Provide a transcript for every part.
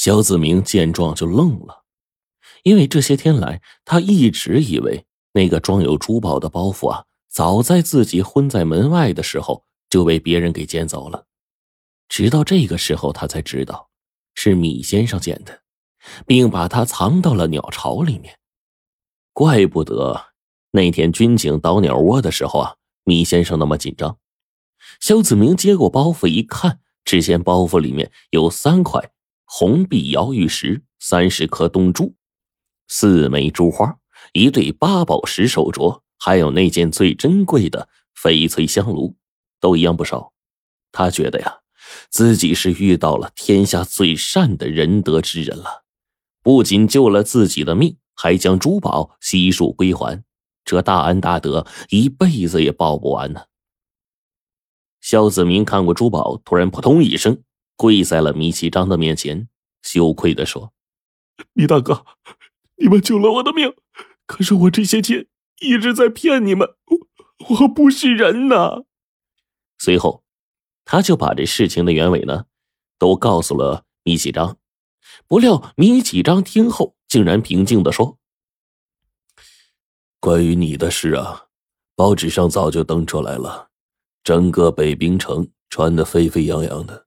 肖子明见状就愣了，因为这些天来，他一直以为那个装有珠宝的包袱啊，早在自己昏在门外的时候就被别人给捡走了。直到这个时候，他才知道是米先生捡的，并把它藏到了鸟巢里面。怪不得那天军警倒鸟窝的时候啊，米先生那么紧张。肖子明接过包袱一看，只见包袱里面有三块。红碧瑶玉石三十颗东珠，四枚珠花，一对八宝石手镯，还有那件最珍贵的翡翠香炉，都一样不少。他觉得呀，自己是遇到了天下最善的仁德之人了，不仅救了自己的命，还将珠宝悉数归还，这大恩大德一辈子也报不完呢。肖子明看过珠宝，突然扑通一声。跪在了米启章的面前，羞愧的说：“米大哥，你们救了我的命，可是我这些天一直在骗你们，我我不是人呐。”随后，他就把这事情的原委呢，都告诉了米启章。不料米启章听后，竟然平静的说：“关于你的事啊，报纸上早就登出来了，整个北冰城传得沸沸扬扬的。”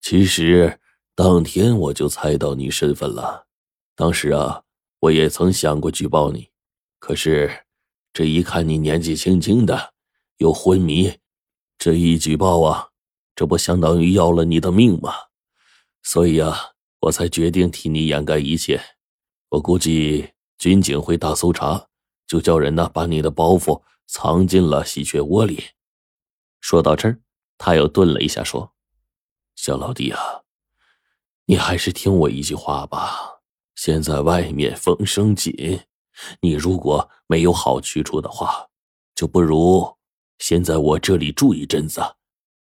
其实当天我就猜到你身份了，当时啊，我也曾想过举报你，可是这一看你年纪轻轻的，又昏迷，这一举报啊，这不相当于要了你的命吗？所以啊，我才决定替你掩盖一切。我估计军警会大搜查，就叫人呢把你的包袱藏进了喜鹊窝里。说到这儿，他又顿了一下，说。小老弟啊，你还是听我一句话吧。现在外面风声紧，你如果没有好去处的话，就不如先在我这里住一阵子，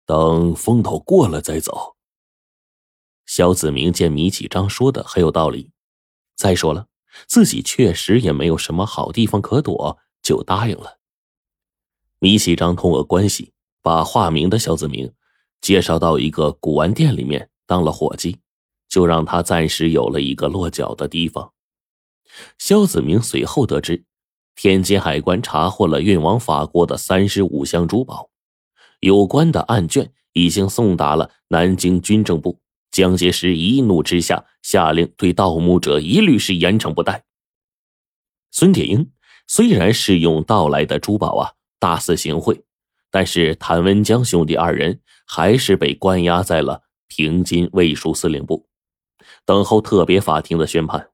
等风头过了再走。肖子明见米启章说的很有道理，再说了，自己确实也没有什么好地方可躲，就答应了。米启章通过关系把化名的肖子明。介绍到一个古玩店里面当了伙计，就让他暂时有了一个落脚的地方。肖子明随后得知，天津海关查获了运往法国的三十五箱珠宝，有关的案卷已经送达了南京军政部。蒋介石一怒之下，下令对盗墓者一律是严惩不贷。孙铁英虽然是用盗来的珠宝啊大肆行贿。但是谭文江兄弟二人还是被关押在了平津卫戍司令部，等候特别法庭的宣判。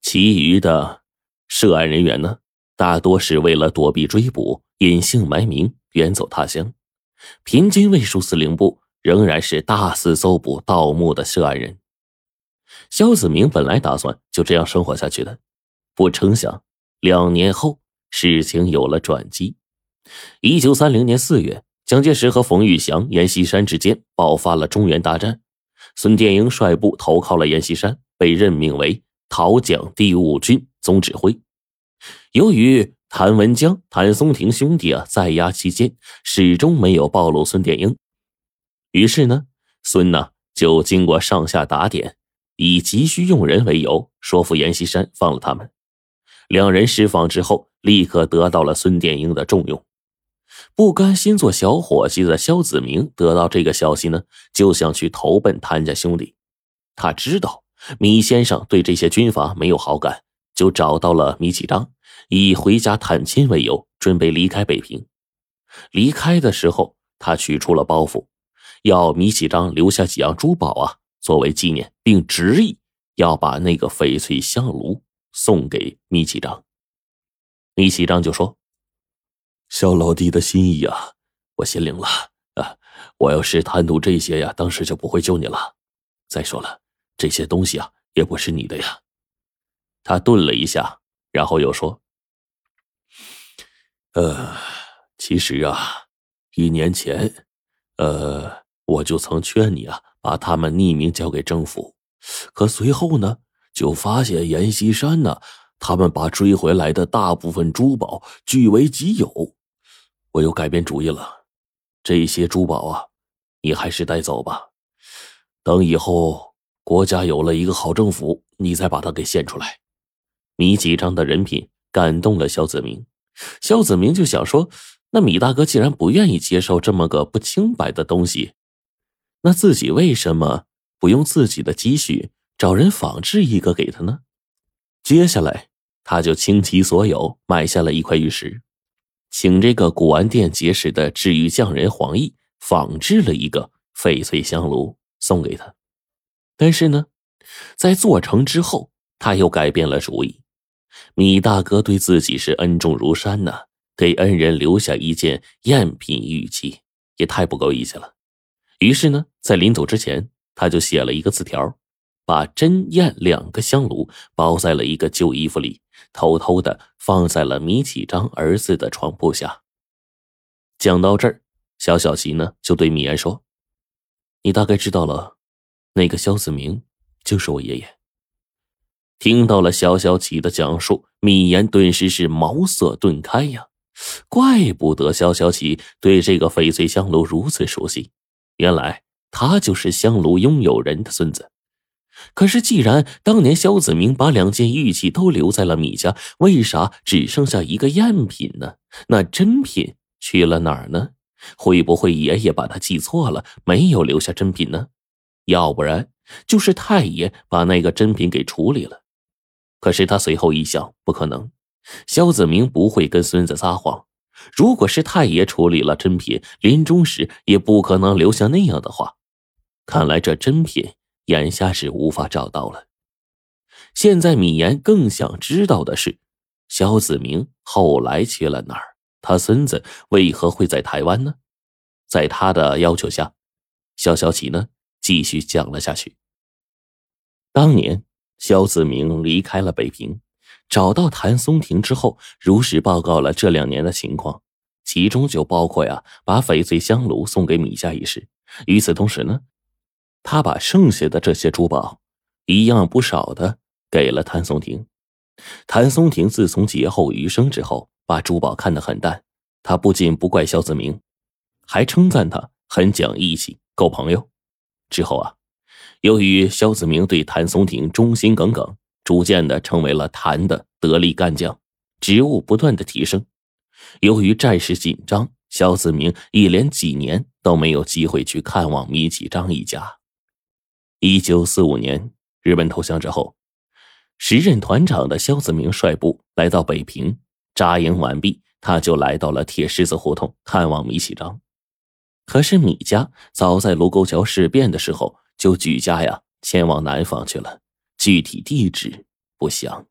其余的涉案人员呢，大多是为了躲避追捕，隐姓埋名远走他乡。平津卫戍司令部仍然是大肆搜捕盗墓的涉案人。肖子明本来打算就这样生活下去的，不成想两年后事情有了转机。一九三零年四月，蒋介石和冯玉祥、阎锡山之间爆发了中原大战。孙殿英率部投靠了阎锡山，被任命为讨蒋第五军总指挥。由于谭文江、谭松亭兄弟啊在押期间始终没有暴露孙殿英，于是呢，孙呢就经过上下打点，以急需用人为由，说服阎锡山放了他们。两人释放之后，立刻得到了孙殿英的重用。不甘心做小伙计的肖子明得到这个消息呢，就想去投奔谭家兄弟。他知道米先生对这些军阀没有好感，就找到了米启章，以回家探亲为由，准备离开北平。离开的时候，他取出了包袱，要米启章留下几样珠宝啊，作为纪念，并执意要把那个翡翠香炉送给米启章。米启章就说。肖老弟的心意啊，我心领了啊！我要是贪图这些呀，当时就不会救你了。再说了，这些东西啊，也不是你的呀。他顿了一下，然后又说：“呃，其实啊，一年前，呃，我就曾劝你啊，把他们匿名交给政府。可随后呢，就发现阎锡山呢，他们把追回来的大部分珠宝据为己有。”我又改变主意了，这些珠宝啊，你还是带走吧。等以后国家有了一个好政府，你再把它给献出来。米启章的人品感动了肖子明，肖子明就想说：那米大哥既然不愿意接受这么个不清白的东西，那自己为什么不用自己的积蓄找人仿制一个给他呢？接下来，他就倾其所有买下了一块玉石，请这个古玩店结识的制玉匠人黄奕仿制了一个翡翠香炉送给他。但是呢，在做成之后，他又改变了主意。米大哥对自己是恩重如山呐，给恩人留下一件赝品玉器，也太不够义气了。于是呢，在临走之前，他就写了一个字条，把真燕两个香炉包在了一个旧衣服里，偷偷的放在了米启章儿子的床铺下。讲到这儿，肖小琪呢就对米言说：“你大概知道了。”那个肖子明就是我爷爷。听到了肖小启的讲述，米言顿时是茅塞顿开呀！怪不得肖小琪对这个翡翠香炉如此熟悉，原来他就是香炉拥有人的孙子。可是，既然当年肖子明把两件玉器都留在了米家，为啥只剩下一个赝品呢？那真品去了哪儿呢？会不会爷爷把他记错了，没有留下真品呢？要不然就是太爷把那个真品给处理了，可是他随后一想，不可能，肖子明不会跟孙子撒谎。如果是太爷处理了真品，临终时也不可能留下那样的话。看来这真品眼下是无法找到了。现在米言更想知道的是，肖子明后来去了哪儿？他孙子为何会在台湾呢？在他的要求下，肖小启呢？继续讲了下去。当年，肖子明离开了北平，找到谭松亭之后，如实报告了这两年的情况，其中就包括呀，把翡翠香炉送给米家一事。与此同时呢，他把剩下的这些珠宝，一样不少的给了谭松亭。谭松亭自从劫后余生之后，把珠宝看得很淡。他不仅不怪肖子明，还称赞他很讲义气，够朋友。之后啊，由于肖子明对谭松亭忠心耿耿，逐渐的成为了谭的得力干将，职务不断的提升。由于战事紧张，肖子明一连几年都没有机会去看望米启章一家。一九四五年，日本投降之后，时任团长的肖子明率部来到北平，扎营完毕，他就来到了铁狮子胡同看望米启章。可是米家早在卢沟桥事变的时候就举家呀前往南方去了，具体地址不详。